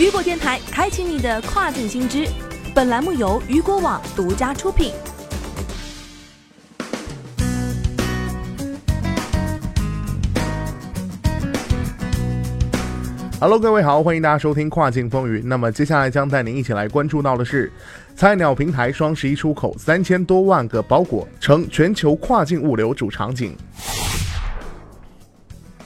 雨果电台开启你的跨境新知。本栏目由雨果网独家出品。Hello，各位好，欢迎大家收听跨境风云。那么接下来将带您一起来关注到的是，菜鸟平台双十一出口三千多万个包裹，成全球跨境物流主场景。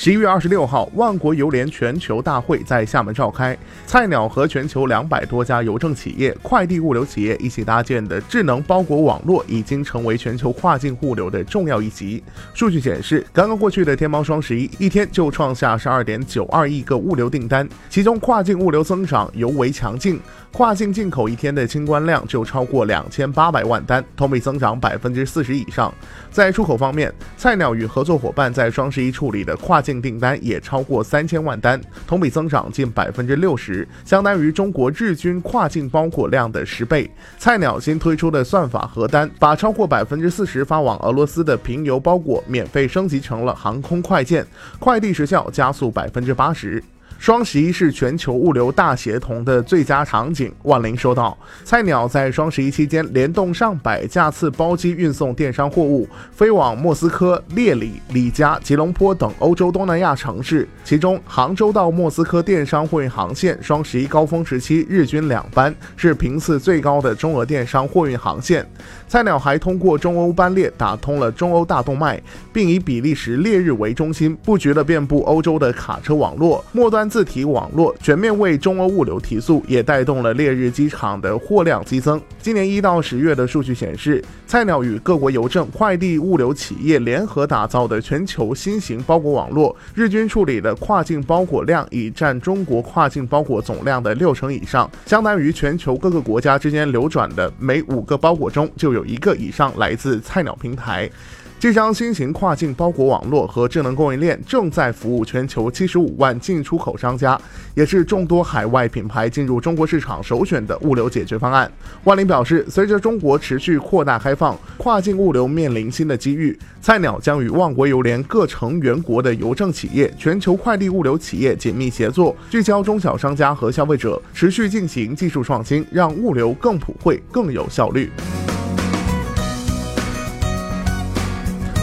十一月二十六号，万国邮联全球大会在厦门召开。菜鸟和全球两百多家邮政企业、快递物流企业一起搭建的智能包裹网络，已经成为全球跨境物流的重要一极。数据显示，刚刚过去的天猫双十一，一天就创下十二点九二亿个物流订单，其中跨境物流增长尤为强劲。跨境进口一天的清关量就超过两千八百万单，同比增长百分之四十以上。在出口方面，菜鸟与合作伙伴在双十一处理的跨境境订单也超过三千万单，同比增长近百分之六十，相当于中国日均跨境包裹量的十倍。菜鸟新推出的算法核单，把超过百分之四十发往俄罗斯的平邮包裹免费升级成了航空快件，快递时效加速百分之八十。双十一是全球物流大协同的最佳场景。万林说道：“菜鸟在双十一期间联动上百架次包机运送电商货物，飞往莫斯科、列里、里加、吉隆坡等欧洲东南亚城市。其中，杭州到莫斯科电商货运航线双十一高峰时期日均两班，是频次最高的中俄电商货运航线。菜鸟还通过中欧班列打通了中欧大动脉，并以比利时列日为中心，布局了遍布欧洲的卡车网络末端。”自提网络全面为中欧物流提速，也带动了烈日机场的货量激增。今年一到十月的数据显示，菜鸟与各国邮政、快递物流企业联合打造的全球新型包裹网络，日均处理的跨境包裹量已占中国跨境包裹总量的六成以上，相当于全球各个国家之间流转的每五个包裹中就有一个以上来自菜鸟平台。这张新型跨境包裹网络和智能供应链正在服务全球七十五万进出口商家，也是众多海外品牌进入中国市场首选的物流解决方案。万林表示，随着中国持续扩大开放，跨境物流面临新的机遇。菜鸟将与万国邮联各成员国的邮政企业、全球快递物流企业紧密协作，聚焦中小商家和消费者，持续进行技术创新，让物流更普惠、更有效率。